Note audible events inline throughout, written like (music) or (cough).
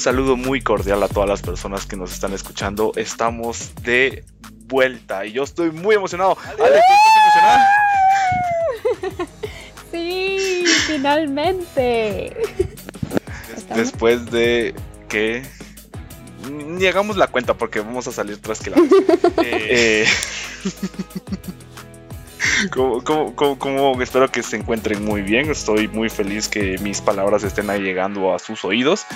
un saludo muy cordial a todas las personas que nos están escuchando. Estamos de vuelta y yo estoy muy emocionado. Ale, ¿tú estás emocionada? (laughs) Sí, finalmente. Después de que ni hagamos la cuenta porque vamos a salir tras que la. (laughs) eh, (laughs) como, espero que se encuentren muy bien. Estoy muy feliz que mis palabras estén llegando a sus oídos.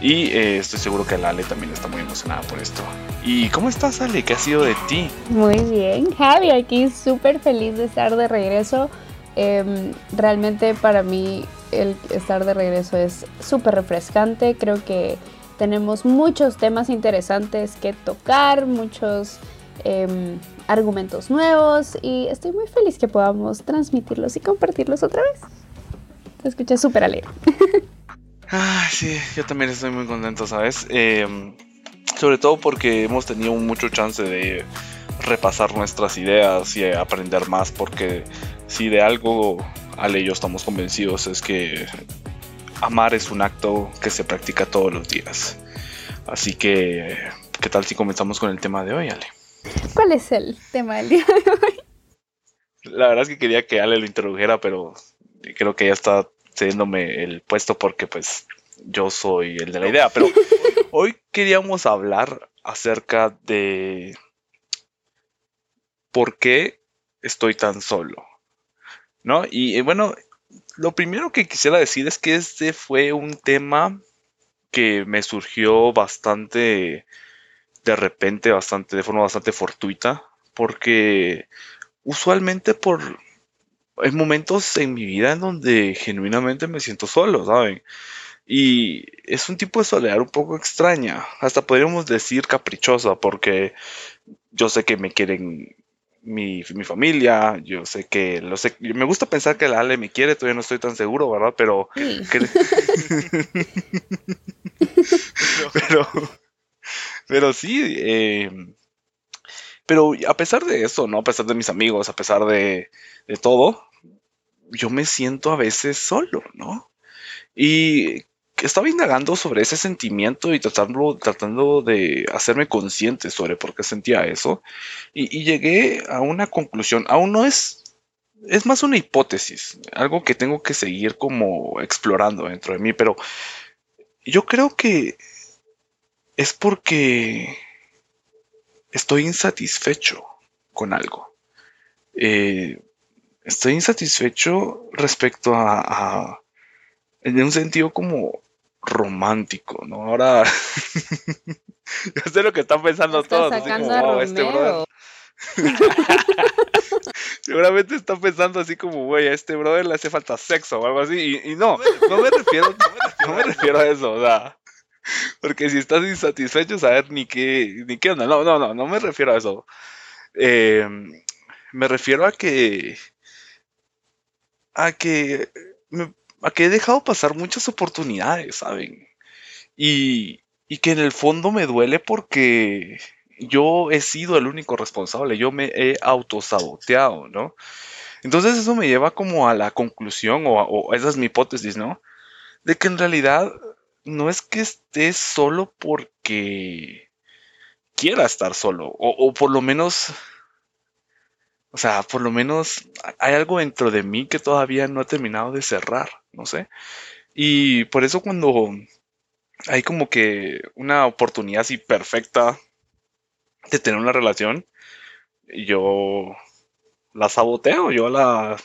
Y eh, estoy seguro que la Ale también está muy emocionada por esto. ¿Y cómo estás, Ale? ¿Qué ha sido de ti? Muy bien, Javi, aquí súper feliz de estar de regreso. Em, realmente para mí el estar de regreso es súper refrescante. Creo que tenemos muchos temas interesantes que tocar, muchos Em, argumentos nuevos y estoy muy feliz que podamos transmitirlos y compartirlos otra vez. Te escucha súper alegre. (laughs) ah, sí, yo también estoy muy contento, ¿sabes? Em, sobre todo porque hemos tenido mucho chance de repasar nuestras ideas y aprender más porque si de algo Ale y yo estamos convencidos es que amar es un acto que se practica todos los días. Así que, ¿qué tal si comenzamos con el tema de hoy, Ale? ¿Cuál es el tema del día de hoy? La verdad es que quería que Ale lo introdujera, pero creo que ya está cediéndome el puesto porque pues yo soy el de la idea. Pero hoy queríamos hablar acerca de por qué estoy tan solo. ¿No? Y bueno, lo primero que quisiera decir es que este fue un tema que me surgió bastante de repente, bastante, de forma bastante fortuita, porque usualmente por hay momentos en mi vida en donde genuinamente me siento solo, ¿saben? Y es un tipo de soledad un poco extraña, hasta podríamos decir caprichosa, porque yo sé que me quieren mi, mi, yo sé que lo sé, me gusta pensar que la Ale me quiere, todavía no estoy tan seguro, ¿verdad? Pero, (laughs) (laughs) pero, pero sí, eh, pero a pesar de eso, ¿no? A pesar de mis amigos, a pesar de, todo, yo me siento a veces solo, ¿no? Y estaba indagando sobre ese sentimiento y tratando, tratando de hacerme consciente sobre por qué sentía eso. Y, y, llegué a una conclusión. Aún no es. Es más una hipótesis. Algo que tengo que seguir como explorando dentro de mí. Pero yo creo que es porque estoy insatisfecho con algo. Eh, estoy insatisfecho respecto a, en un sentido como romántico, ¿no? Ahora (laughs) yo sé lo que están pensando todos. Así como, este brother. (laughs) Seguramente están pensando así como, güey, a este brother le hace falta sexo o algo así. Y, no, no me refiero, no me refiero a eso, o sea porque si estás insatisfecho, saber ni qué, ni qué onda. No, no, no, no me refiero a eso. Eh, me refiero a que. a que. a que he dejado pasar muchas oportunidades, ¿saben? Y, y que en el fondo me duele porque yo he sido el único responsable, yo me he autosaboteado, ¿no? Entonces eso me lleva como a la conclusión, o, o esa es mi hipótesis, ¿no? De que en realidad no es que esté solo porque quiera estar solo, o, por lo menos, o sea, por lo menos hay algo dentro de mí que todavía no ha terminado de cerrar, no sé. Y por eso cuando hay como que una oportunidad así perfecta de tener una relación, yo la saboteo, yo la,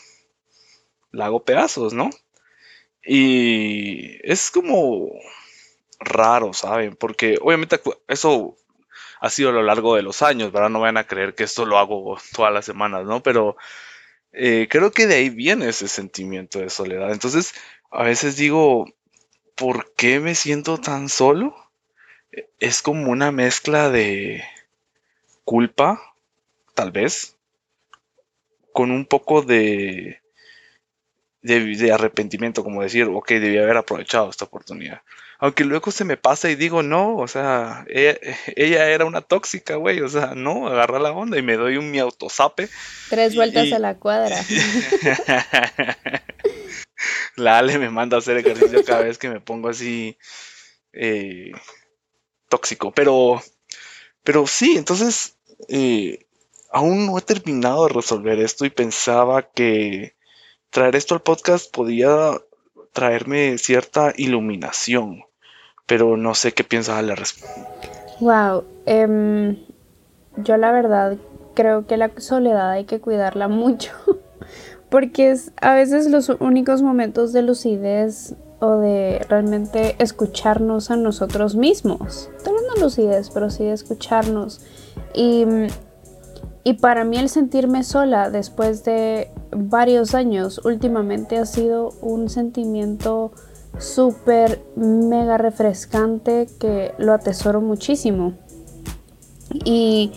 la hago pedazos, ¿no? Y es como raro, ¿saben? Porque obviamente eso ha sido a lo largo de los años, ¿verdad? No van a creer que esto lo hago todas las semanas, ¿no? Pero eh, creo que de ahí viene ese sentimiento de soledad. Entonces, a veces digo, ¿por qué me siento tan solo? Es como una mezcla de culpa, tal vez, con un poco de de, arrepentimiento, como decir, ok, debí haber aprovechado esta oportunidad. Aunque luego se me pasa y digo, no, o sea, (laughs) ella, era una tóxica, güey, o sea, no, agarra la onda y me doy un mi autosape. Tres vueltas a la cuadra. (laughs) la Ale me manda a hacer ejercicio cada vez que me pongo así eh, tóxico. Pero, pero sí, entonces eh, aún no he terminado de resolver esto y pensaba que traer esto al podcast podía traerme cierta iluminación, pero no sé qué piensas al respecto. Wow, em, yo la verdad creo que la soledad hay que cuidarla (laughs) mucho, porque es a veces los únicos momentos de lucidez o de realmente escucharnos a nosotros mismos. Tal vez no lucidez, pero sí de escucharnos. Y, y para mí el sentirme sola después de varios años últimamente ha sido un sentimiento súper mega refrescante que lo atesoro muchísimo. Y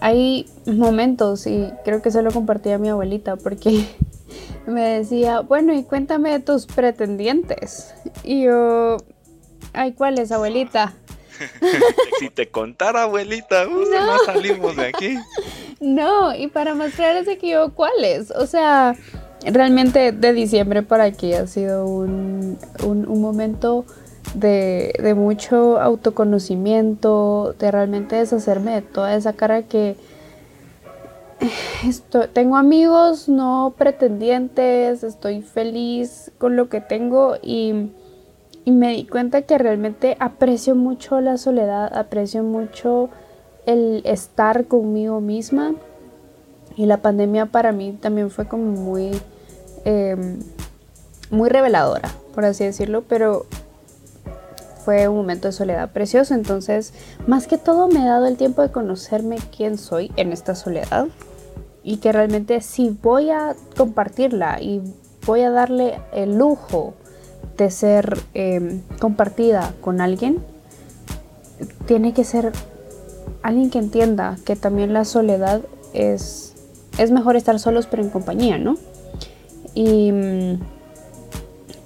hay momentos, y creo que se lo compartí a mi abuelita, porque (laughs) me decía, bueno, y cuéntame de tus pretendientes. Y yo, ay, ¿cuáles, abuelita? (laughs) si te contara, abuelita, no. salimos de aquí. No, y para mostrar ese que yo, ¿cuáles? O sea, realmente de diciembre para aquí ha sido un, momento de, de, mucho autoconocimiento, de realmente deshacerme de toda esa cara que esto, tengo amigos, no pretendientes, estoy feliz con lo que tengo y, y me di cuenta que realmente aprecio mucho la soledad, aprecio mucho el estar conmigo misma y la pandemia para mí también fue como muy Em, muy reveladora, por así decirlo, pero fue un momento de soledad precioso. Entonces, más que todo me he dado el tiempo de conocerme quién soy en esta soledad y que realmente si voy a compartirla y voy a darle el lujo de ser em, compartida con alguien, tiene que ser alguien que entienda que también la soledad es, es mejor estar solos pero en compañía, ¿no? Y,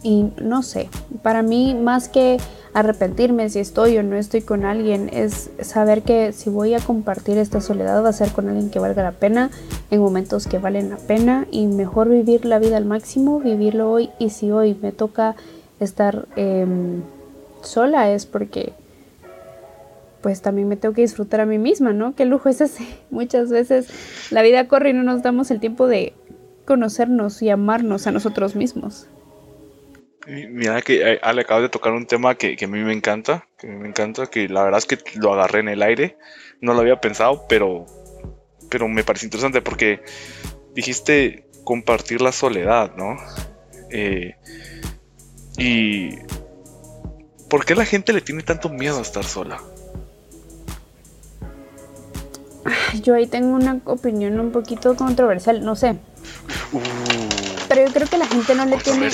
y no sé, para mí más que arrepentirme si estoy o no estoy con alguien, es saber que si voy a compartir esta soledad va a ser con alguien que valga la pena, en momentos que valen la pena y mejor vivir la vida al máximo, vivirlo hoy y si hoy me toca estar em, sola es porque pues también me tengo que disfrutar a mí misma, ¿no? Qué lujo es ese. (laughs) Muchas veces la vida corre y no nos damos el tiempo de conocernos y amarnos a nosotros mismos. Mira que eh, Ale acaba de tocar un tema que, a mí me encanta, que me encanta, que la verdad es que lo agarré en el aire, no lo había pensado, pero, pero me parece interesante porque dijiste compartir la soledad, ¿no? Eh, y ¿por qué la gente le tiene tanto miedo a estar sola? Yo ahí tengo una opinión un poquito controversial, no sé. Pero yo creo que la gente no le tiene.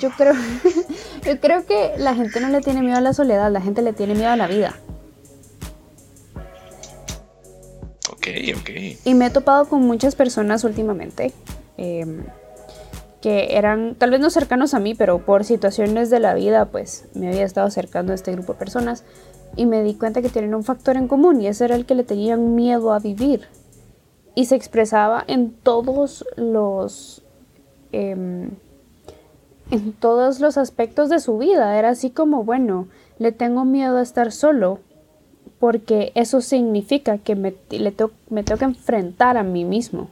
Yo creo, (laughs) yo creo que la gente no le tiene miedo a la soledad, la gente le tiene miedo a la vida. Ok, ok. Y me he topado con muchas personas últimamente em, que eran, tal vez no cercanos a mí, pero por situaciones de la vida, pues me había estado acercando a este grupo de personas y me di cuenta que tienen un factor en común y ese era el que le tenían miedo a vivir. Y se expresaba en todos los em, en todos los aspectos de su vida. Era así como bueno le tengo miedo a estar solo porque eso significa que me, le me tengo que enfrentar a mí mismo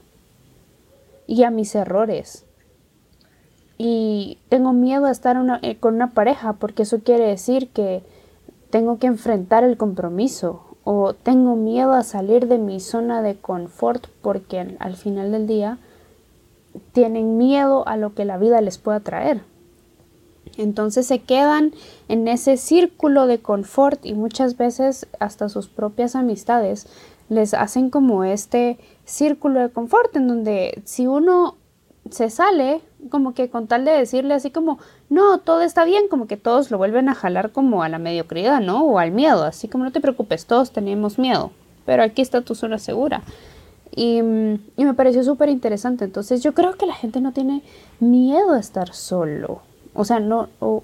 y a mis errores y tengo miedo a estar eh, con una pareja porque eso quiere decir que tengo que enfrentar el compromiso o tengo miedo a salir de mi zona de confort porque al final del día tienen miedo a lo que la vida les pueda traer. Entonces se quedan en ese círculo de confort y muchas veces hasta sus propias amistades les hacen como este círculo de confort en donde si uno se sale como que con tal de decirle así como, no, todo está bien, como que todos lo vuelven a jalar como a la mediocridad, ¿no? O al miedo, así como no te preocupes, todos tenemos miedo, pero aquí está tu zona segura. Y, y me pareció súper interesante, entonces yo creo que la gente no tiene miedo a estar solo, o sea, no, o,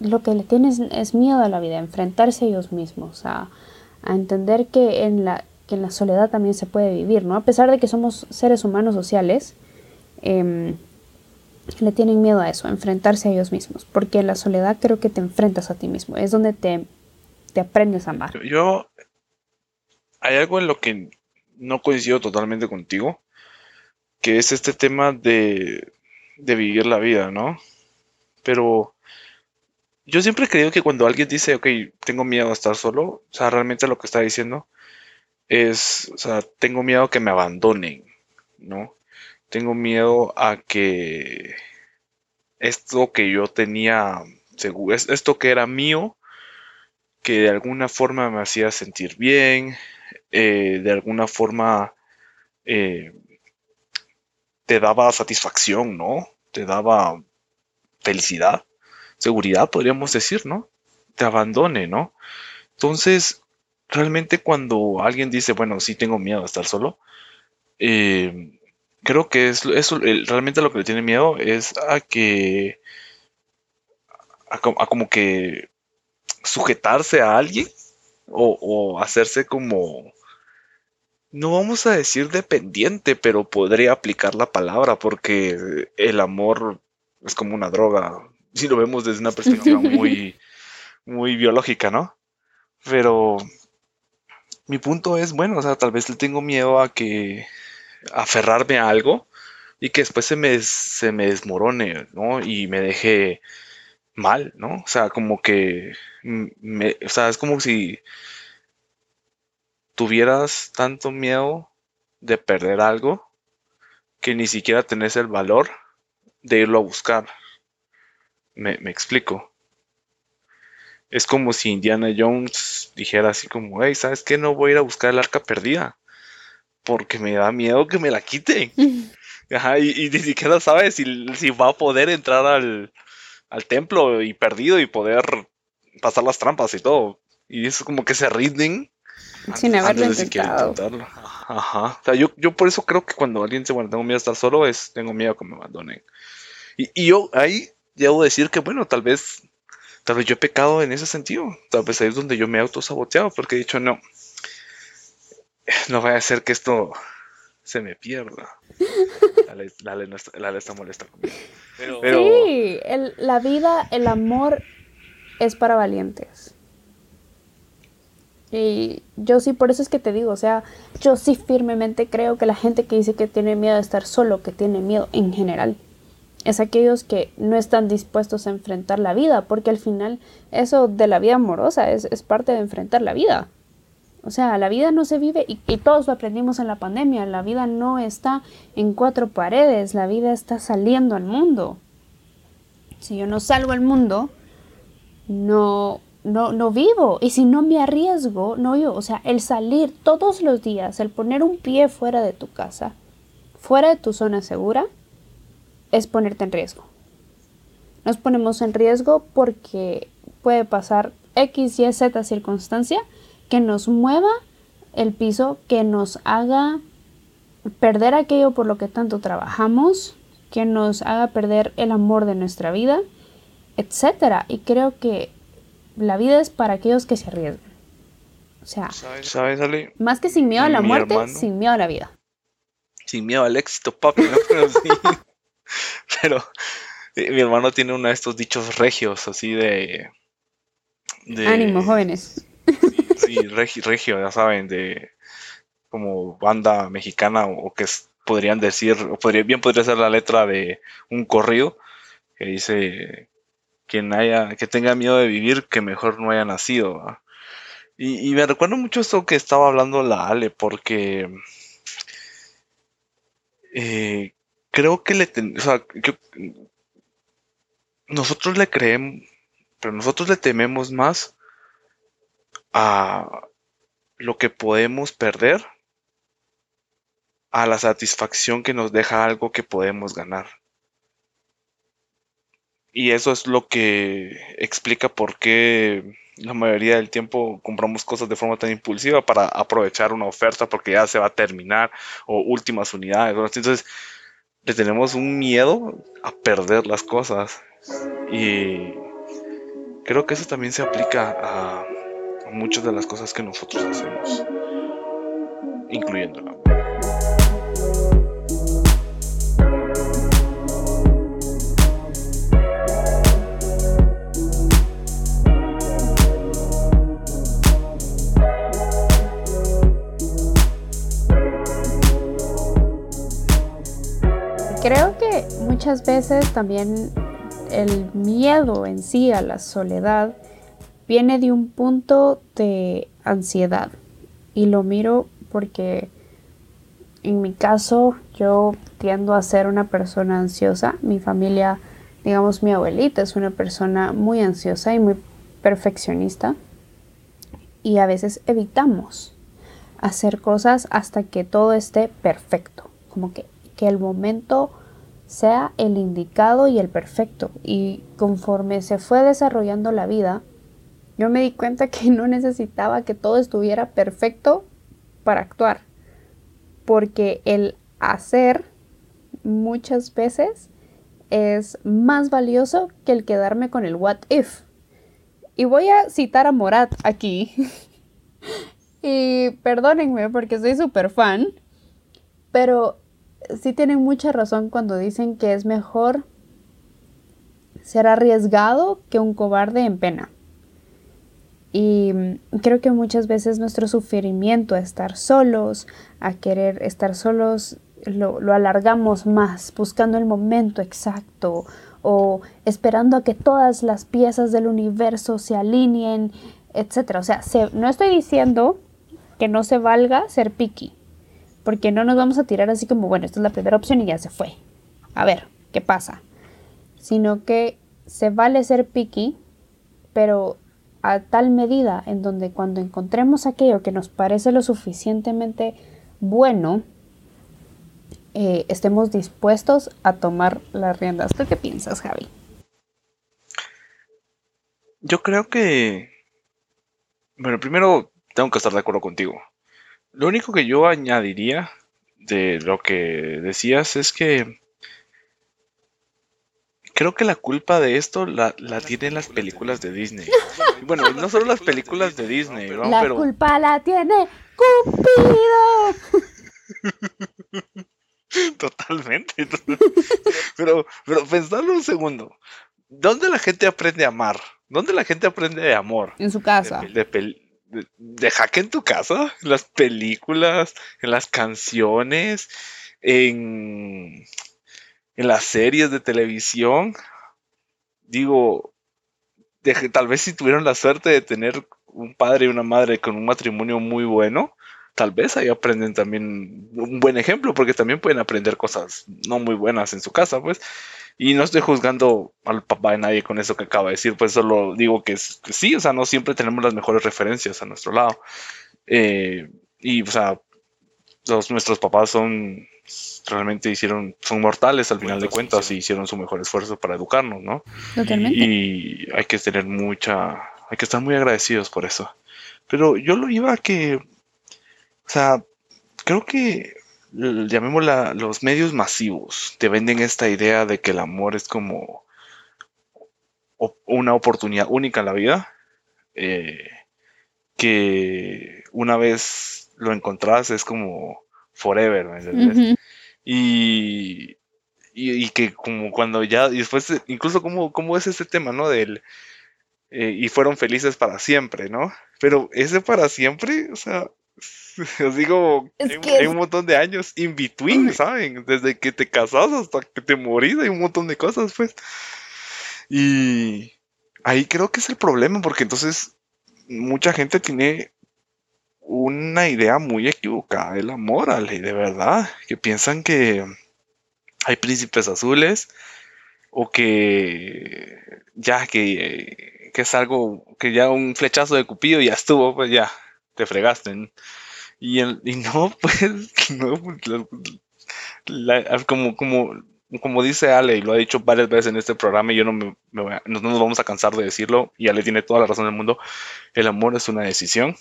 lo que le tiene es, miedo a la vida, a enfrentarse a ellos mismos, a, a entender que en, la, que en la soledad también se puede vivir, ¿no? A pesar de que somos seres humanos sociales, eh, le tienen miedo a eso, a enfrentarse a ellos mismos, porque la soledad creo que te enfrentas a ti mismo, es donde te, te aprendes a amar. Yo, hay algo en lo que no coincido totalmente contigo, que es este tema de, de vivir la vida, ¿no? Pero yo siempre he creído que cuando alguien dice, ok, tengo miedo a estar solo, o sea, realmente lo que está diciendo es, o sea, tengo miedo a que me abandonen, ¿no? Tengo miedo a que esto que yo tenía, esto que era mío, que de alguna forma me hacía sentir bien, eh, de alguna forma eh, te daba satisfacción, ¿no? Te daba felicidad, seguridad, podríamos decir, ¿no? Te abandone, ¿no? Entonces, realmente cuando alguien dice, bueno, sí tengo miedo a estar solo, eh, creo que es, eso realmente lo que le tiene miedo es a que, a, como que sujetarse a alguien o, o hacerse como no vamos a decir dependiente, pero podría aplicar la palabra porque el amor es como una droga, si lo vemos desde una perspectiva (laughs) muy, muy biológica, ¿no? Pero mi punto es, bueno, o sea, tal vez le tengo miedo a que aferrarme a algo y que después se me, se me desmorone, ¿no? Y me deje mal, ¿no? O sea, como que, me, o sea, es como si tuvieras tanto miedo de perder algo que ni siquiera tenés el valor de irlo a buscar. Me, explico. Es como si Indiana Jones dijera así como, hey, ¿sabes qué? No voy a ir a buscar el arca perdida. Porque me da miedo que me la quiten. (laughs) y, ni siquiera sabe si, si, va a poder entrar al, al templo y perdido y poder pasar las trampas y todo. Y es como que se rinden sin haberlo intentado. Ajá. O sea, yo, yo por eso creo que cuando alguien dice, bueno, tengo miedo a estar solo, es tengo miedo que me abandonen. Y, y yo ahí debo decir que, bueno, tal vez, tal vez yo he pecado en ese sentido. Tal vez ahí es donde yo me he autosaboteado, porque he dicho, no, no vaya a ser que esto se me pierda. La ley, está molesta conmigo. Sí, el, la vida, el amor es para valientes. Y yo sí, por eso es que te digo, o sea, yo sí firmemente creo que la gente que dice que tiene miedo de estar solo, que tiene miedo en general, es aquellos que no están dispuestos a enfrentar la vida, porque al final eso de la vida amorosa es, parte de enfrentar la vida. O sea, la vida no se vive, y, todos lo aprendimos en la pandemia, la vida no está en cuatro paredes, la vida está saliendo al mundo. Si yo no salgo al mundo, no no, no vivo. Y si no me arriesgo, no vivo. O sea, el salir todos los días, el poner un pie fuera de tu casa, fuera de tu zona segura, es ponerte en riesgo. Nos ponemos en riesgo porque puede pasar X, Y, Z circunstancia que nos mueva el piso, que nos haga perder aquello por lo que tanto trabajamos, que nos haga perder el amor de nuestra vida, etc. Y creo que la vida es para aquellos que se arriesgan. O sea, más que sin miedo a la muerte, sin miedo a la vida. Sin miedo al éxito, papi. (laughs) Pero, eh, mi hermano tiene uno de estos dichos regios, así de. Ánimo, jóvenes. Sí, regio, ya saben, de como banda mexicana o que podrían decir, o bien podría ser la letra de un corrido que dice quien haya, que tenga miedo de vivir, que mejor no haya nacido. Y, me recuerdo mucho esto que estaba hablando la Ale, porque eh, creo que le sea, nosotros le creemos, pero nosotros le tememos más a lo que podemos perder a la satisfacción que nos deja algo que podemos ganar. Y eso es lo que explica por qué la mayoría del tiempo compramos cosas de forma tan impulsiva para aprovechar una oferta porque ya se va a terminar o últimas unidades. Entonces, le tenemos un miedo a perder las cosas. Y creo que eso también se aplica a, muchas de las cosas que nosotros hacemos, incluyéndola. Creo que muchas veces también el miedo en sí a la soledad viene de un punto de ansiedad. Y lo miro porque en mi caso yo tiendo a ser una persona ansiosa. Mi familia, digamos mi abuelita, es una persona muy ansiosa y muy perfeccionista. Y a veces evitamos hacer cosas hasta que todo esté perfecto. Como que, que el momento sea el indicado y el perfecto. Y conforme se fue desarrollando la vida, yo me di cuenta que no necesitaba que todo estuviera perfecto para actuar. Porque el hacer muchas veces es más valioso que el quedarme con el what if. Y voy a citar a Morat aquí. (laughs) y perdónenme porque soy súper fan. Pero sí tienen mucha razón cuando dicen que es mejor ser arriesgado que un cobarde en pena. Y creo que muchas veces nuestro sufrimiento a estar solos, a querer estar solos, lo, alargamos más, buscando el momento exacto o esperando a que todas las piezas del universo se alineen, etc. O sea, no estoy diciendo que no se valga ser picky, porque no nos vamos a tirar así como, bueno, esta es la primera opción y ya se fue. A ver, ¿qué pasa? Sino que se vale ser picky, pero a tal medida en donde cuando encontremos aquello que nos parece lo suficientemente bueno, eh, estemos dispuestos a tomar las riendas. ¿Tú qué piensas, Javi? Yo creo que... Bueno, primero tengo que estar de acuerdo contigo. Lo único que yo añadiría de lo que decías es que creo que la culpa de esto la, tienen las películas de Disney. Bueno, no solo las películas de Disney, ¿no? La culpa la tiene Cupido. (laughs) Totalmente. (laughs) Pero, pero pensarlo un segundo. ¿Dónde la gente aprende a amar? ¿Dónde la gente aprende de amor? En su casa. De, de, jaque en tu casa, en las películas, en las canciones, en, en las series de televisión. Digo, tal vez si tuvieron la suerte de tener un padre y una madre con un matrimonio muy bueno, tal vez ahí aprenden también un buen ejemplo, porque también pueden aprender cosas no muy buenas en su casa, pues. Y no estoy juzgando al papá de nadie con eso que acaba de decir, pues solo digo que, sí, o sea, no siempre tenemos las mejores referencias a nuestro lado. Eh, y, o sea, los, nuestros papás son, realmente hicieron, son mortales al final de cuentas y hicieron su mejor esfuerzo para educarnos, ¿no? Totalmente. Y hay que tener mucha, hay que estar muy agradecidos por eso. Pero yo lo iba a que, o sea, creo que llamémosla, los medios masivos te venden esta idea de que el amor es como una oportunidad única en la vida, eh, que una vez lo encontrás es como forever, y, y, que como cuando ya, y después, incluso como, como es ese tema, ¿no? Del, eh, y fueron felices para siempre, ¿no? Pero ese para siempre, o sea, (laughs) Os digo, hay, un montón de años in between, ¿saben? Desde que te casas hasta que te morís, hay un montón de cosas, pues. Y ahí creo que es el problema, porque entonces mucha gente tiene una idea muy equivocada del amor, Ale, de verdad, que piensan que hay príncipes azules o que ya que, que es algo que ya un flechazo de cupido ya estuvo, pues ya te fregaste. Y, y no, (laughs) pues, no, como, como, como dice Ale, y lo ha dicho varias veces en este programa, y yo no, me, no, nos vamos a cansar de decirlo, y Ale tiene toda la razón del mundo, el amor es una decisión.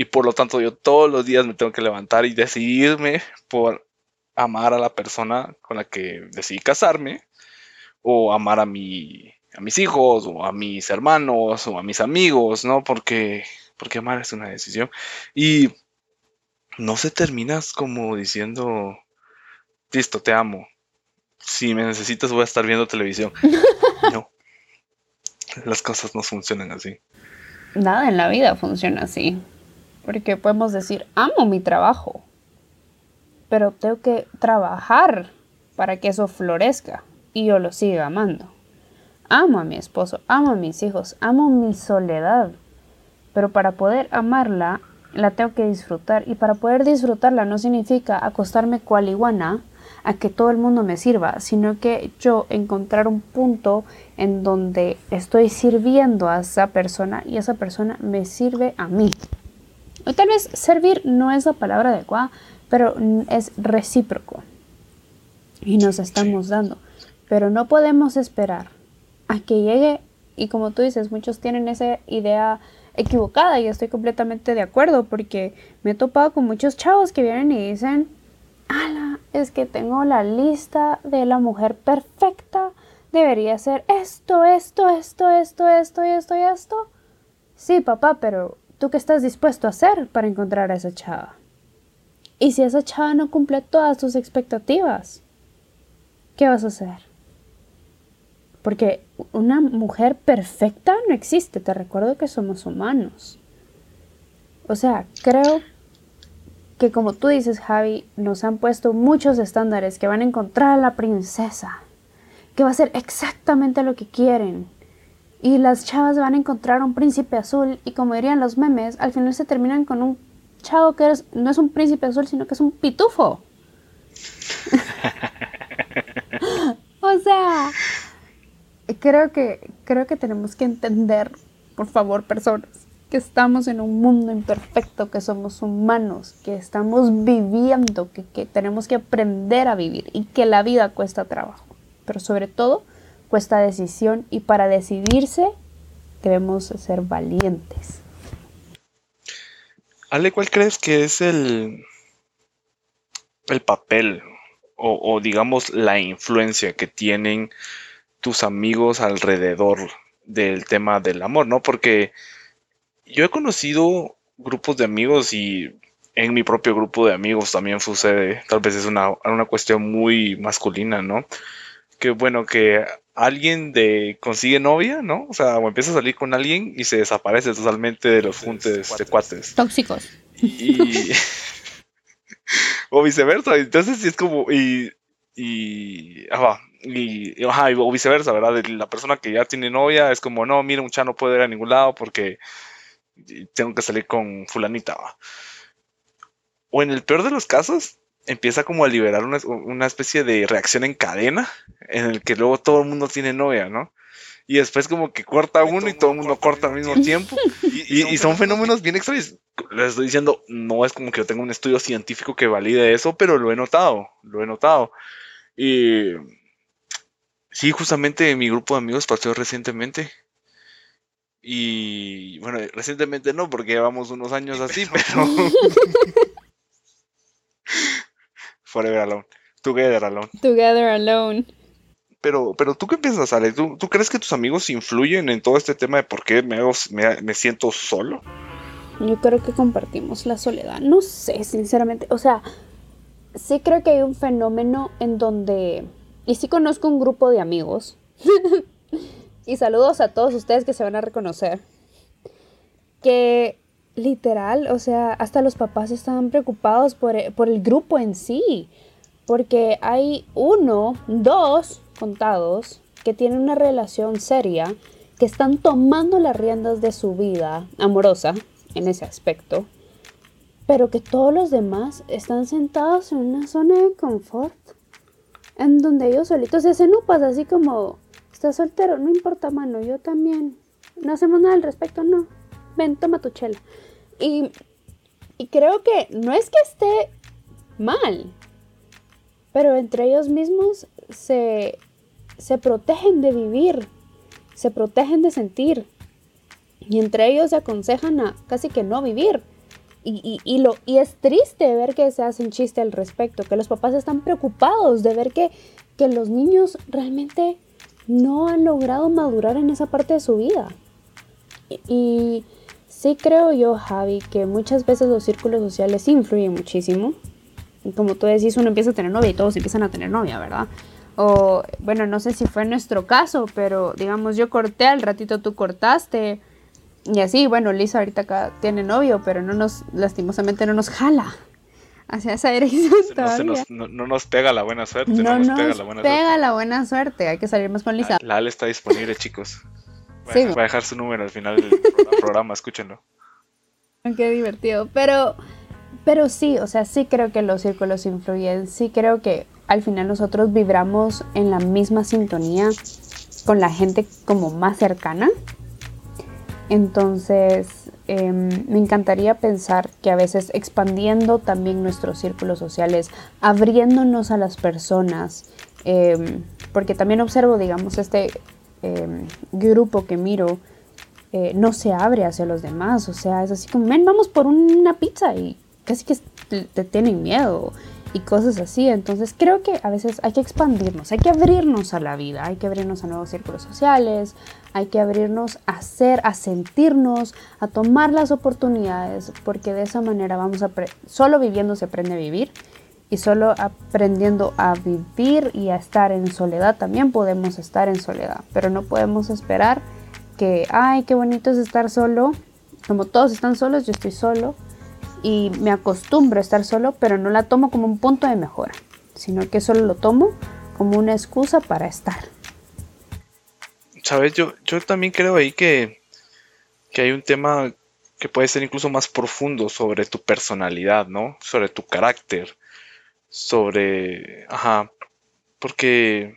Y por lo tanto yo todos los días me tengo que levantar y decidirme por amar a la persona con la que decidí casarme, o amar a mi, a mis hijos, o a mis hermanos, o a mis amigos, ¿no? Porque porque amar es una decisión. Y no se terminas como diciendo, listo, te amo. Si me necesitas voy a estar viendo televisión. (laughs) no. Las cosas no funcionan así. Nada en la vida funciona así. Porque podemos decir, amo mi trabajo. Pero tengo que trabajar para que eso florezca y yo lo siga amando. Amo a mi esposo, amo a mis hijos, amo mi soledad. Pero para poder amarla, la tengo que disfrutar. Y para poder disfrutarla no significa acostarme cual iguana a que todo el mundo me sirva, sino que yo encontrar un punto en donde estoy sirviendo a esa persona y esa persona me sirve a mí. O tal vez servir no es la palabra adecuada, pero es recíproco. Y nos estamos dando. Pero no podemos esperar a que llegue, y como tú dices, muchos tienen esa idea equivocada y estoy completamente de acuerdo porque me he topado con muchos chavos que vienen y dicen, ala, es que tengo la lista de la mujer perfecta, debería ser esto, esto, esto, esto, esto y esto y esto. Sí, papá, pero ¿tú qué estás dispuesto a hacer para encontrar a esa chava? Y si esa chava no cumple todas tus expectativas, ¿qué vas a hacer? Porque una mujer perfecta no existe, te recuerdo que somos humanos. O sea, creo que como tú dices, Javi, nos han puesto muchos estándares que van a encontrar a la princesa, que va a ser exactamente lo que quieren. Y las chavas van a encontrar un príncipe azul y como dirían los memes, al final se terminan con un chavo que no es un príncipe azul, sino que es un pitufo. (laughs) o sea, creo que, creo que tenemos que entender, por favor, personas, que estamos en un mundo imperfecto, que somos humanos, que estamos viviendo, que, que tenemos que aprender a vivir y que la vida cuesta trabajo, pero sobre todo cuesta decisión y para decidirse debemos ser valientes. Ale, ¿cuál crees que es el, el papel o, o digamos la influencia que tienen tus amigos alrededor del tema del amor, ¿no? Porque yo he conocido grupos de amigos y en mi propio grupo de amigos también sucede, tal vez es una, una cuestión muy masculina, ¿no? Que bueno, que alguien de consigue novia, ¿no? O sea, o empieza a salir con alguien y se desaparece totalmente de los juntes de cuates. Tóxicos. Y, (laughs) o viceversa. Entonces es como, y, y, y, o viceversa, ¿verdad? La persona que ya tiene novia es como, no, mira, un no puede ir a ningún lado porque tengo que salir con fulanita. O en el peor de los casos, empieza como a liberar una, especie de reacción en cadena en el que luego todo el mundo tiene novia, ¿no? Y después como que corta uno y todo el mundo corta al mismo tiempo. (laughs) Y, son fenómenos bien extraños. Les estoy diciendo, no es como que yo tenga un estudio científico que valide eso, pero lo he notado, lo he notado. Y sí, justamente mi grupo de amigos pasó recientemente. Y bueno, recientemente no, porque llevamos unos años así, pero. (laughs) (laughs) Forever alone. Together alone. Together alone. Pero, pero tú qué piensas, Ale? ¿Tú, ¿Tú, crees que tus amigos influyen en todo este tema de por qué me, me, me siento solo? Yo creo que compartimos la soledad. No sé, sinceramente. O sea, sí creo que hay un fenómeno en donde, y sí conozco un grupo de amigos, (laughs) y saludos a todos ustedes que se van a reconocer, que literal, o sea, hasta los papás estaban preocupados por, e, por el grupo en sí, porque hay uno, dos contados que tienen una relación seria, que están tomando las riendas de su vida amorosa en ese aspecto pero que todos los demás están sentados en una zona de confort, en donde ellos solitos se hacen upas, así como, estás soltero, no importa, mano, yo también, no hacemos nada al respecto, no, ven, toma tu chela. Y, y creo que no es que esté mal, pero entre ellos mismos se, se protegen de vivir, se protegen de sentir, y entre ellos se aconsejan a casi que no vivir y, lo, y es triste ver que se hace un chiste al respecto, que los papás están preocupados de ver que, que los niños realmente no han logrado madurar en esa parte de su vida. Y, sí creo yo, Javi, que muchas veces los círculos sociales influyen muchísimo. Y como tú decís, uno empieza a tener novia y todos empiezan a tener novia, ¿verdad? O bueno, no sé si fue nuestro caso, pero digamos yo corté, al ratito tú cortaste y así, bueno, Lisa ahorita acá tiene novio, pero no nos, lastimosamente no nos jala hacia esa dirección todavía. No, nos pega la buena suerte. No, nos, pega, la buena, pega la buena suerte. Hay que salir más con Lisa. La, Ale está disponible, chicos. Voy, a, dejar su número al final del programa, escúchenlo. Qué divertido. Pero, pero sí, o sea, sí creo que los círculos influyen. Sí creo que al final nosotros vibramos en la misma sintonía con la gente como más cercana. Entonces, em, me encantaría pensar que a veces expandiendo también nuestros círculos sociales, abriéndonos a las personas, em, porque también observo, digamos, este em, grupo que miro, eh, no se abre hacia los demás, o sea, es así como, ven, vamos por una pizza y casi que te tienen miedo y cosas así. Entonces creo que a veces hay que expandirnos, hay que abrirnos a la vida, hay que abrirnos a nuevos círculos sociales, hay que abrirnos a ser, a sentirnos, a tomar las oportunidades, porque de esa manera vamos a, solo viviendo se aprende a vivir y solo aprendiendo a vivir y a estar en soledad también podemos estar en soledad, pero no podemos esperar que, ay, qué bonito es estar solo, como todos están solos, yo estoy solo y me acostumbro a estar solo, pero no la tomo como un punto de mejora, sino que solo lo tomo como una excusa para estar. Sabes, yo, yo también creo ahí que, que hay un tema que puede ser incluso más profundo sobre tu personalidad, ¿no? Sobre tu carácter, sobre... Ajá, porque...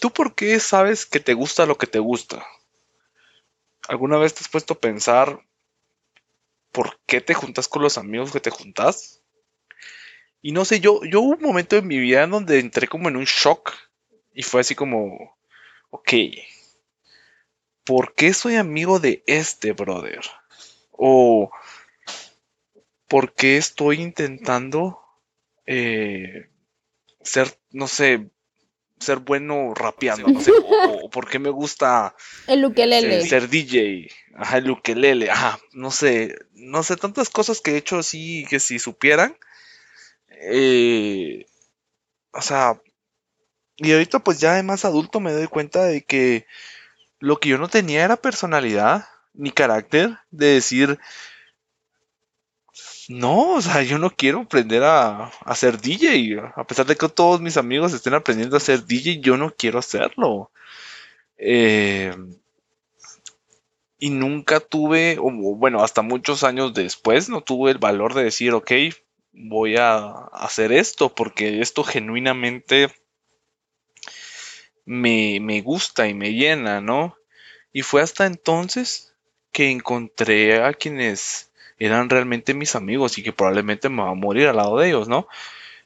¿Tú por qué sabes que te gusta lo que te gusta? ¿Alguna vez te has puesto a pensar por qué te juntas con los amigos que te juntas. Y no sé, yo, yo hubo un momento en mi vida en donde entré como en un shock y fue así como, ok, ¿por qué soy amigo de este brother? O ¿por qué estoy intentando eh, ser, no sé, ser bueno rapeando, no sé, o, por qué me gusta el ukelele. ser DJ, ajá, el ukelele, ajá, no sé, no sé, tantas cosas que he hecho así que si supieran, eh, o sea, y ahorita pues ya de más adulto me doy cuenta de que lo que yo no tenía era personalidad ni carácter de decir, no, o sea, yo no quiero aprender a, a, ser DJ. A pesar de que todos mis amigos estén aprendiendo a ser DJ, yo no quiero hacerlo. Eh, y nunca tuve, o bueno, hasta muchos años después, no tuve el valor de decir, ok, voy a hacer esto, porque esto genuinamente me, me gusta y me llena, ¿no? Y fue hasta entonces que encontré a quienes eran realmente mis amigos y que probablemente me va a morir al lado de ellos, ¿no?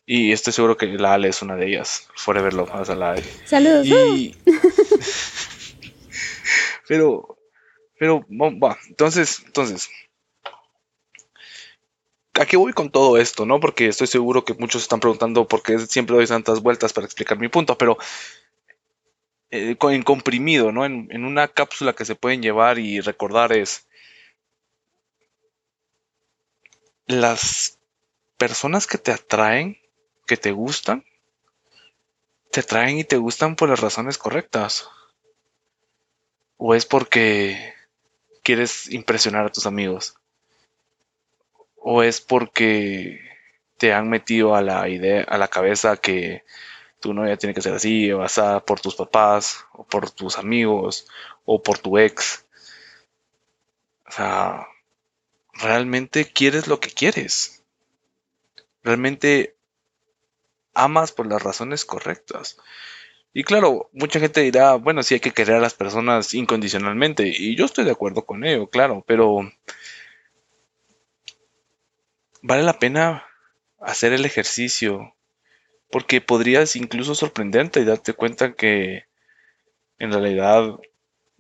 Y estoy seguro que la Ale es una de ellas. Forever Love más a la Ale. Saludos. (laughs) pero, pero, va, entonces, entonces, ¿a qué voy con todo esto, no? Porque estoy seguro que muchos están preguntando por qué siempre doy tantas vueltas para explicar mi punto, pero eh, en comprimido, ¿no? En, en, una cápsula que se pueden llevar y recordar es, las personas que te atraen, que te gustan, te atraen y te gustan por las razones correctas. O es porque quieres impresionar a tus amigos. O es porque te han metido a la idea, a la cabeza que tu novia tiene que ser así, o basada por tus papás, o por tus amigos, o por tu ex. O sea, realmente quieres lo que quieres. Realmente amas por las razones correctas. Y claro, mucha gente dirá, bueno, sí hay que querer a las personas incondicionalmente. Y yo estoy de acuerdo con ello, claro, pero vale la pena hacer el ejercicio. Porque podrías incluso sorprenderte y darte cuenta que en realidad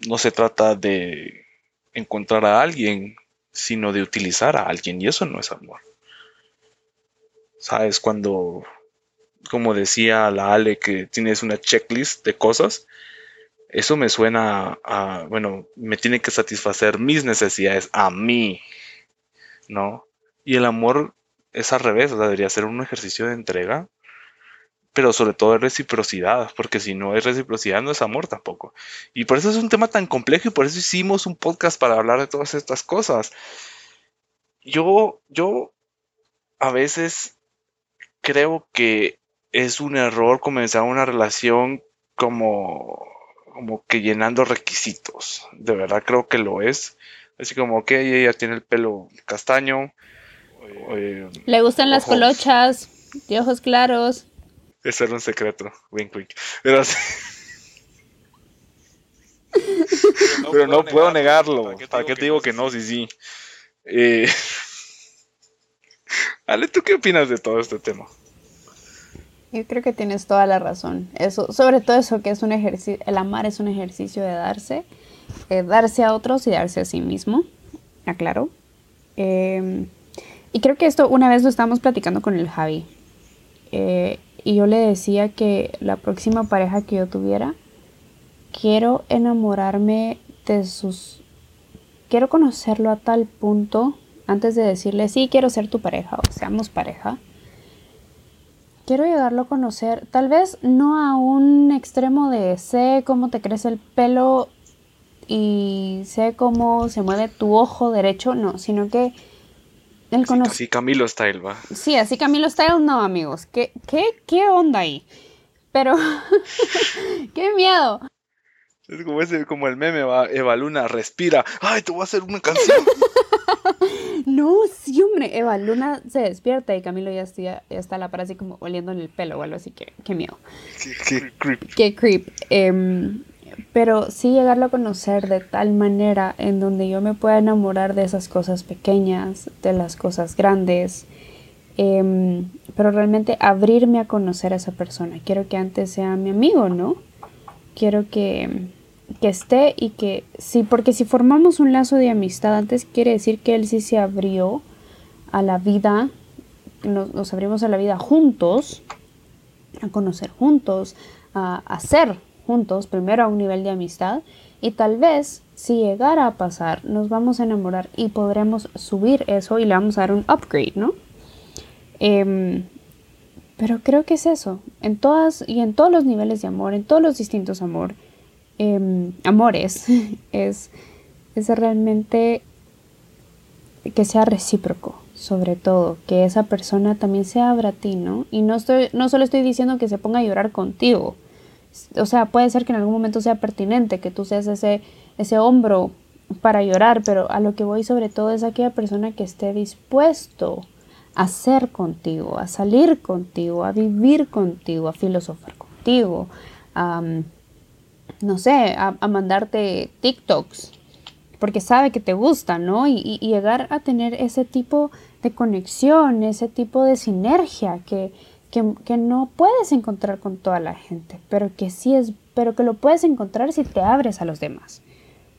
no se trata de encontrar a alguien sino de utilizar a alguien y eso no es amor. ¿Sabes? Cuando, como decía la Ale, que tienes una checklist de cosas, eso me suena a, bueno, me tiene que satisfacer mis necesidades a mí, ¿no? Y el amor es al revés, debería ser un ejercicio de entrega, pero sobre todo de reciprocidad, porque si no es reciprocidad no es amor tampoco. Y por eso es un tema tan complejo y por eso hicimos un podcast para hablar de todas estas cosas. Yo, yo a veces creo que es un error comenzar una relación como, como que llenando requisitos. De verdad creo que lo es. Así como, ok, ella tiene el pelo castaño. Eh, Le gustan las colochas, de ojos claros. Eso era un secreto, wink wink. Pero, Pero no, puedo, negarlo. ¿Para qué te, digo que no? Sí, sí. Eh... (laughs) Ale, ¿tú qué opinas de todo este tema? Yo creo que tienes toda la razón. Eso, sobre todo eso que es un ejercicio, el amar es un ejercicio de darse, eh, darse a otros y darse a sí mismo, aclaro. Em, y creo que esto una vez lo estábamos platicando con el Javi. Eh, y yo le decía que la próxima pareja que yo tuviera, quiero enamorarme de sus... Quiero conocerlo a tal punto antes de decirle, sí, quiero ser tu pareja o seamos pareja. Quiero llegarlo a conocer, tal vez no a un extremo de sé cómo te crece el pelo y sé cómo se mueve tu ojo derecho, no, sino que el. Así Camilo Style, va. Sí, así Camilo Style, no, amigos. ¿Qué, qué, qué onda ahí? Pero, (laughs) qué miedo. Es como, ese, como el meme, va, Eva Luna, respira. ¡Ay, te voy a hacer una canción! (laughs) no, sí, hombre. Eva Luna se despierta y Camilo ya está, ya está la para así como oliendo en el pelo o algo así. Que, qué miedo. Qué, creep. Qué creep. Em, pero sí llegarlo a conocer de tal manera en donde yo me pueda enamorar de esas cosas pequeñas, de las cosas grandes. Em, pero realmente abrirme a conocer a esa persona. Quiero que antes sea mi amigo, ¿no? Quiero que que esté y que sí, porque si formamos un lazo de amistad antes quiere decir que él sí se abrió a la vida, nos, abrimos a la vida juntos, a conocer juntos, a hacer juntos, primero a un nivel de amistad y tal vez si llegara a pasar nos vamos a enamorar y podremos subir eso y le vamos a dar un upgrade, ¿no? Em, pero creo que es eso, en todas y en todos los niveles de amor, en todos los distintos amor, Em, amores (laughs) es, es realmente que sea recíproco, sobre todo, que esa persona también se abra a ti, ¿no? Y no, estoy, no solo estoy diciendo que se ponga a llorar contigo, o sea, puede ser que en algún momento sea pertinente que tú seas ese, ese hombro para llorar, pero a lo que voy sobre todo es aquella persona que esté dispuesto a ser contigo, a salir contigo, a vivir contigo, a filosofar contigo, a no sé, a, mandarte TikToks, porque sabe que te gusta, ¿no? Y, llegar a tener ese tipo de conexión, ese tipo de sinergia que, que, no puedes encontrar con toda la gente, pero que sí es, pero que lo puedes encontrar si te abres a los demás.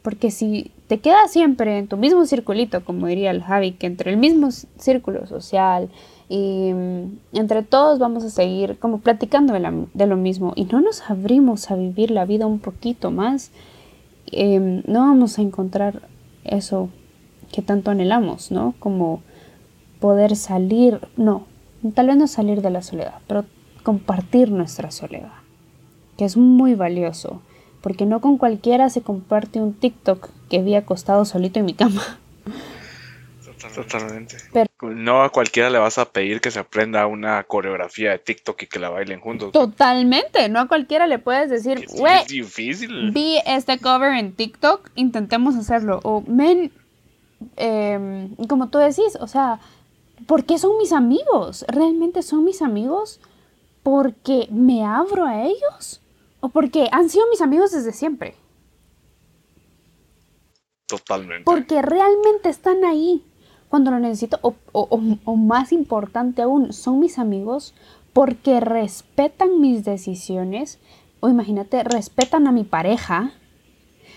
Porque si te quedas siempre en tu mismo circulito, como diría el Javi, que entre el mismo círculo social, y mm, entre todos vamos a seguir como platicando de, lo mismo y no nos abrimos a vivir la vida un poquito más, em, no vamos a encontrar eso que tanto anhelamos, ¿no? Como poder salir, no, tal vez no salir de la soledad, pero compartir nuestra soledad, que es muy valioso, porque no con cualquiera se comparte un TikTok que vi acostado solito en mi cama. Totalmente. no a cualquiera le vas a pedir que se aprenda una coreografía de TikTok y que la bailen juntos. Totalmente. No a cualquiera le puedes decir, güey. Es difícil. Vi este cover en TikTok, intentemos hacerlo. O, men, em, como tú decís, o sea, ¿por qué son mis amigos? ¿Realmente son mis amigos? ¿Porque me abro a ellos? ¿O porque han sido mis amigos desde siempre? Totalmente. Porque realmente están ahí cuando lo necesito, o, más importante aún, son mis amigos porque respetan mis decisiones, o imagínate, respetan a mi pareja,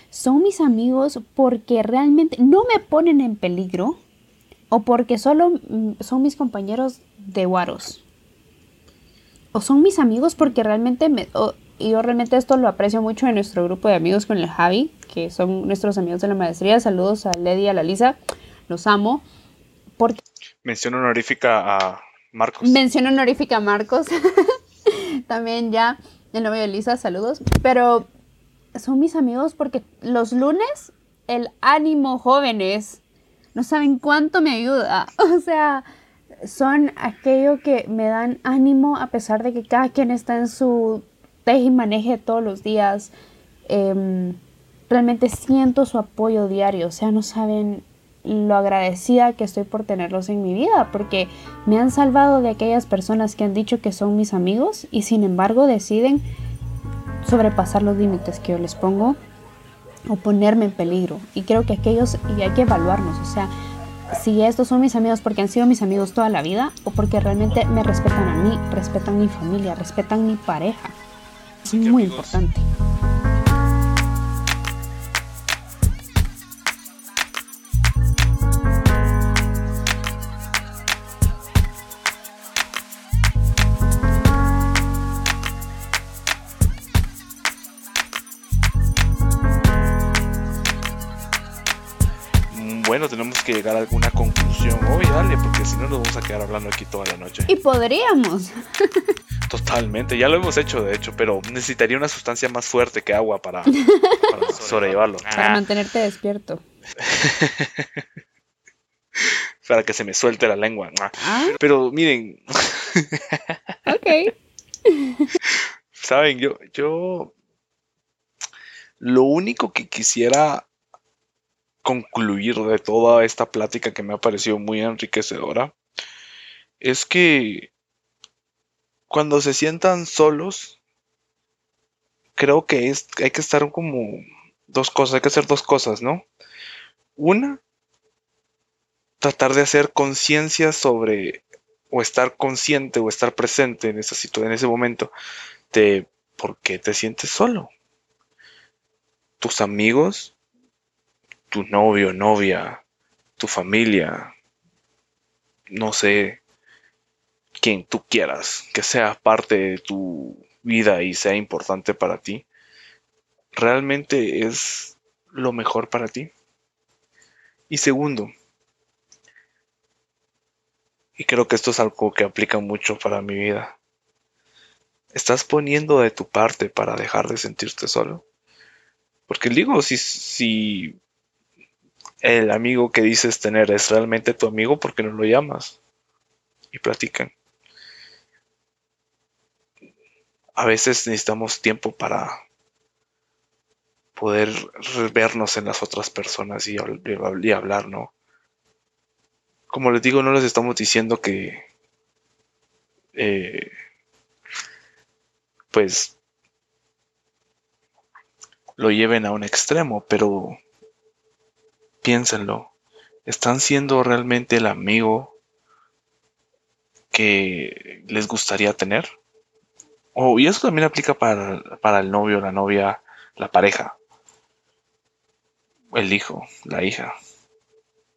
son mis amigos porque realmente no me ponen en peligro, o porque solo mm, son mis compañeros de guaros. O son mis amigos porque realmente me, yo realmente esto lo aprecio mucho en nuestro grupo de amigos con el Javi, que son nuestros amigos de la maestría. Saludos a Lady y a la Lisa, los amo. Mención honorífica a Marcos. Mención honorífica a Marcos. (laughs) También ya el novio de Lisa, saludos. Pero son mis amigos porque los lunes el ánimo jóvenes no saben cuánto me ayuda. (laughs) O sea, son aquello que me dan ánimo a pesar de que cada quien está en su teje y maneje todos los días. Em, realmente siento su apoyo diario, o sea, no saben lo agradecida que estoy por tenerlos en mi vida, porque me han salvado de aquellas personas que han dicho que son mis amigos y sin embargo deciden sobrepasar los límites que yo les pongo o ponerme en peligro. Y creo que aquellos, y hay que evaluarnos, o sea, si estos son mis amigos porque han sido mis amigos toda la vida o porque realmente me respetan a mí, respetan mi familia, respetan mi pareja. Es muy importante. Llegar a alguna conclusión hoy, dale, porque si no nos vamos a quedar hablando aquí toda la noche. Y podríamos. Totalmente, ya lo hemos hecho de hecho, pero necesitaría una sustancia más fuerte que agua para, (laughs) sobrellevarlo. Para mantenerte despierto. (laughs) para que se me suelte la lengua. Ah. Pero miren. (laughs) ok. Saben, yo, yo lo único que quisiera concluir de toda esta plática que me ha parecido muy enriquecedora es que cuando se sientan solos, creo que es, hay que estar como dos cosas, hay que hacer dos cosas, ¿no? Una, tratar de hacer conciencia sobre, o estar consciente o estar presente en esa situación, en ese momento, de por qué te sientes solo. Tus amigos tu novio, novia, tu familia, no sé, quien tú quieras, que sea parte de tu vida y sea importante para ti, realmente es lo mejor para ti. Y segundo, y creo que esto es algo que aplica mucho para mi vida, ¿estás poniendo de tu parte para dejar de sentirte solo? Porque digo, si, si el amigo que dices tener es realmente tu amigo porque no lo llamas y platican. A veces necesitamos tiempo para poder vernos en las otras personas y, hablar, ¿no? Como les digo, no les estamos diciendo que eh, pues lo lleven a un extremo, pero piénsenlo, ¿están siendo realmente el amigo que les gustaría tener? Oh, y eso también aplica para, para el novio, la novia, la pareja, el hijo, la hija.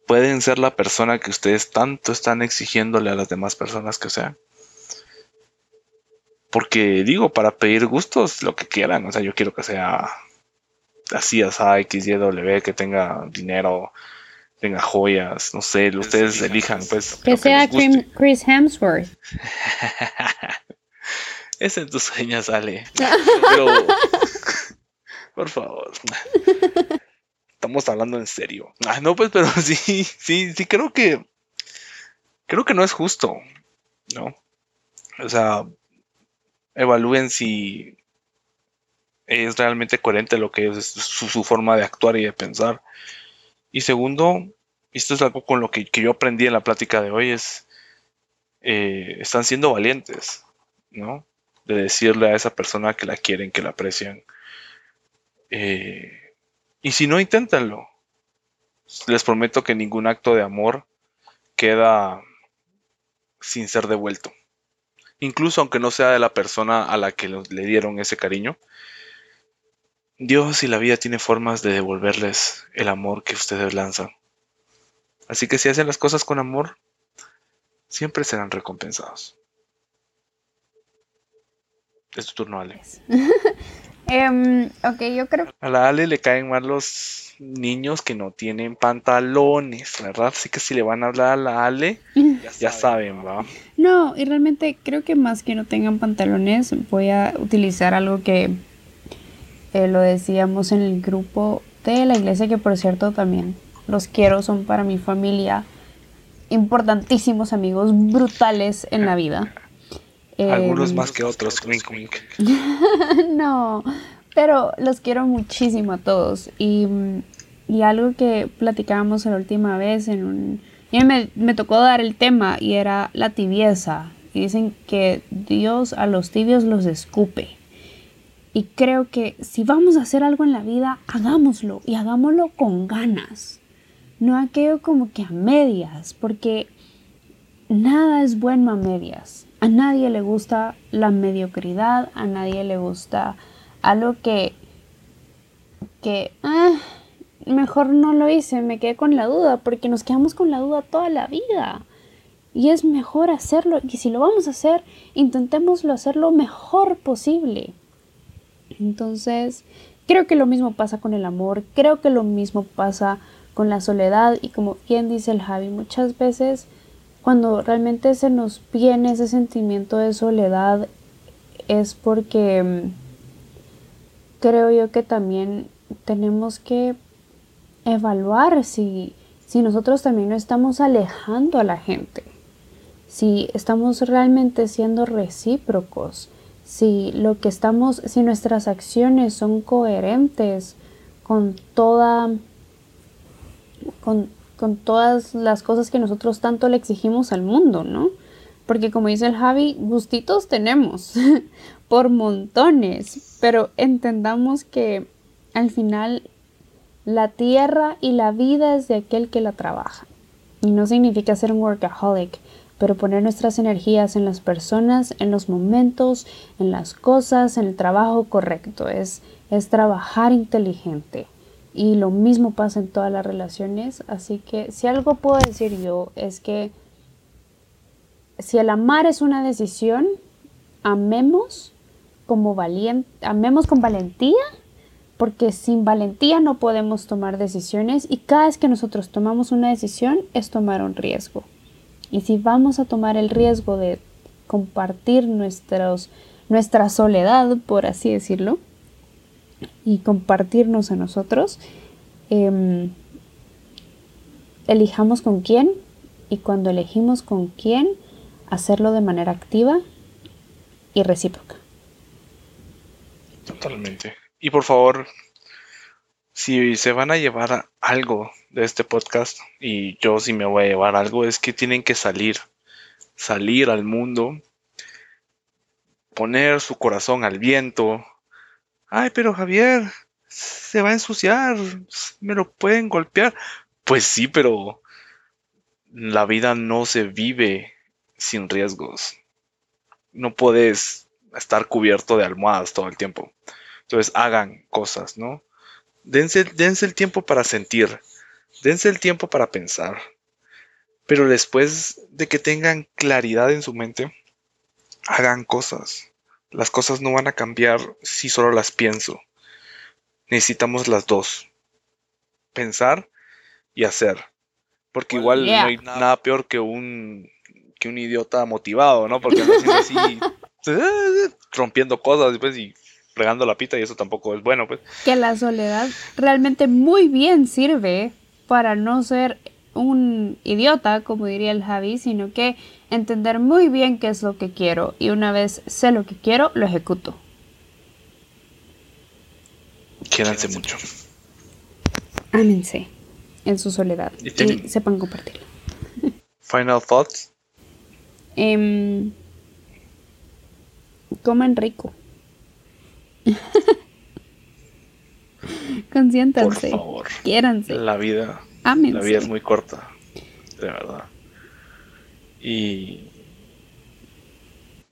Pueden ser la persona que ustedes tanto están exigiéndole a las demás personas que sean. Porque digo, para pedir gustos, lo que quieran. O sea, yo quiero que sea así, así, X, Y, W, que tenga dinero, tenga joyas, no sé, ustedes elijan, pues. Que sea Chris Hemsworth. (laughs) Ese en tus sueños sale. (laughs) Pero, por favor. Estamos hablando en serio. Ah, no, pues, pero (laughs) sí, sí, sí, creo que. Creo que no es justo, ¿no? O sea, evalúen si es realmente coherente lo que es su, forma de actuar y de pensar. Y segundo, esto es algo con lo que, yo aprendí en la plática de hoy, es, eh, están siendo valientes, ¿no? De decirle a esa persona que la quieren, que la aprecian. Eh, y si no, inténtanlo. Les prometo que ningún acto de amor queda sin ser devuelto. Incluso aunque no sea de la persona a la que le dieron ese cariño, Dios y la vida tiene formas de devolverles el amor que ustedes lanzan. Así que si hacen las cosas con amor, siempre serán recompensados. Es tu turno, Ale. (laughs) Em, ok, yo creo. A la Ale le caen mal los niños que no tienen pantalones, ¿verdad? Así que si le van a hablar a la Ale, (laughs) ya, saben, ¿va? No, y realmente creo que más que no tengan pantalones, voy a utilizar algo que eh, lo decíamos en el grupo de la iglesia, que por cierto también los quiero, son para mi familia. importantísimos amigos brutales en la vida. Algunos em, más que otros, wink wink. (laughs) no, pero los quiero muchísimo a todos. Y, y algo que platicábamos la última vez en un... Y me, me tocó dar el tema y era la tibieza. Y dicen que Dios a los tibios los escupe. Y creo que si vamos a hacer algo en la vida, hagámoslo y hagámoslo con ganas. No aquello como que a medias, porque nada es bueno a medias. A nadie le gusta la mediocridad, a nadie le gusta algo que, que ah, mejor no lo hice, me quedé con la duda, porque nos quedamos con la duda toda la vida. Y es mejor hacerlo, y si lo vamos a hacer, intentémoslo hacer lo mejor posible. Entonces, creo que lo mismo pasa con el amor, creo que lo mismo pasa con la soledad y como bien dice el Javi, muchas veces cuando realmente se nos viene ese sentimiento de soledad es porque mm, creo yo que también tenemos que evaluar si, si nosotros también no estamos alejando a la gente, si estamos realmente siendo recíprocos, si lo que estamos, si nuestras acciones son coherentes con toda con, todas las cosas que nosotros tanto le exigimos al mundo, ¿no? Porque como dice el Javi, gustitos tenemos (laughs) por montones, pero entendamos que al final la tierra y la vida es de aquel que la trabaja. Y no significa ser un workaholic, pero poner nuestras energías en las personas, en los momentos, en las cosas, en el trabajo correcto. Es, es trabajar inteligente. Y lo mismo pasa en todas las relaciones. Así que si algo puedo decir yo es que si el amar es una decisión, amemos como valiente, amemos con valentía, porque sin valentía no podemos tomar decisiones y cada vez que nosotros tomamos una decisión es tomar un riesgo. Y si vamos a tomar el riesgo de compartir nuestros, nuestra soledad, por así decirlo, y compartirnos a nosotros, em, elijamos con quién y cuando elegimos con quién, hacerlo de manera activa y recíproca. Totalmente. Y por favor, si se van a llevar algo de este podcast, y yo si me voy a llevar algo, es que tienen que salir, salir al mundo, poner su corazón al viento, ay, pero Javier, se va a ensuciar, me lo pueden golpear. Pues sí, pero la vida no se vive sin riesgos. No puedes estar cubierto de almohadas todo el tiempo. Entonces hagan cosas, ¿no? Dense, dense el tiempo para sentir, dense el tiempo para pensar. Pero después de que tengan claridad en su mente, hagan cosas. Las cosas no van a cambiar si solo las pienso. Necesitamos las dos. Pensar y hacer. Porque igual no hay nada peor que un, que un idiota motivado, ¿no? Porque así, (laughs) rompiendo cosas después y fregando la pita y eso tampoco es bueno, pues. Que la soledad realmente muy bien sirve para no ser un idiota, como diría el Javi, sino que entender muy bien qué es lo que quiero y una vez sé lo que quiero, lo ejecuto. Quédense mucho. Ámense en su soledad y, sepan compartirlo. Final thoughts. Eh, coman rico. (laughs) Consiéntanse. Por favor. Quiéranse. La vida. La vida es muy corta. De verdad. Y.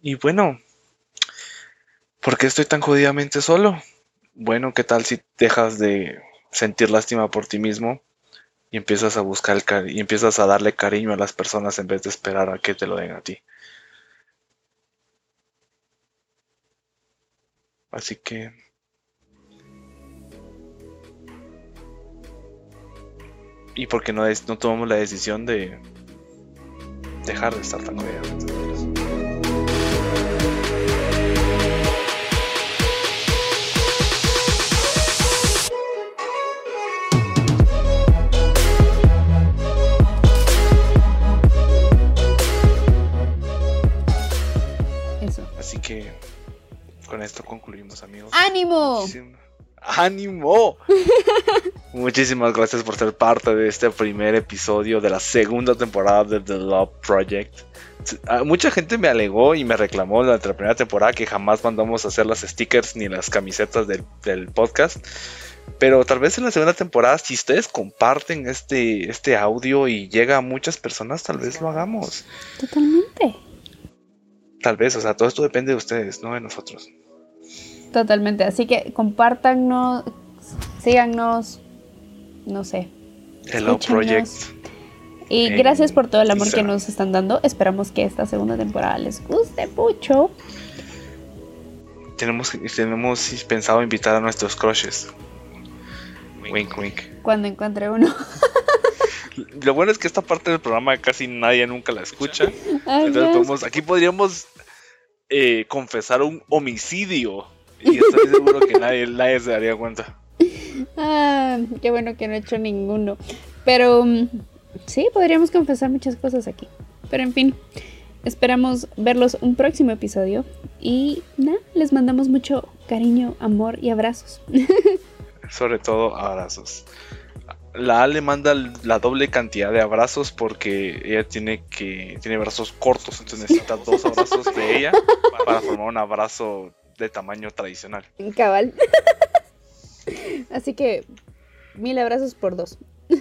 Y bueno. ¿Por qué estoy tan jodidamente solo? Bueno, ¿qué tal si dejas de sentir lástima por ti mismo y empiezas a buscar el y empiezas a darle cariño a las personas en vez de esperar a que te lo den a ti? Así que y porque no, no tomamos la decisión de dejar de estar tan codeados. Con esto concluimos, amigos. ¡Ánimo! ¡Ánimo! (laughs) Muchísimas gracias por ser parte de este primer episodio de la segunda temporada de The Love Project. Ah, mucha gente me alegó y me reclamó durante la primera temporada que jamás mandamos a hacer las stickers ni las camisetas del, del podcast. Pero tal vez en la segunda temporada, si ustedes comparten este, este audio y llega a muchas personas, tal vez lo hagamos. Totalmente. Tal vez, o sea, todo esto depende de ustedes, no de nosotros. Totalmente. Así que compártanos, síganos, no sé. Hello Project. Y gracias por todo el amor que nos están dando. Esperamos que esta segunda temporada les guste mucho. Tenemos, tenemos pensado invitar a nuestros crushes. Wink, wink. Cuando encuentre uno. (laughs) Lo bueno es que esta parte del programa casi nadie nunca la escucha. Entonces aquí podríamos eh, confesar un homicidio. Y estoy seguro que nadie, nadie se daría cuenta. Ah, qué bueno que no he hecho ninguno. Pero mm, sí, podríamos confesar muchas cosas aquí. Pero en fin, esperamos verlos un próximo episodio. Y nada, les mandamos mucho cariño, amor y abrazos. (laughs) Sobre todo abrazos. La Ale manda la doble cantidad de abrazos porque ella tiene que tiene brazos cortos, entonces necesita dos abrazos de ella (laughs) para formar un abrazo de tamaño tradicional. Cabal. (laughs) Así que mil abrazos por dos. (laughs)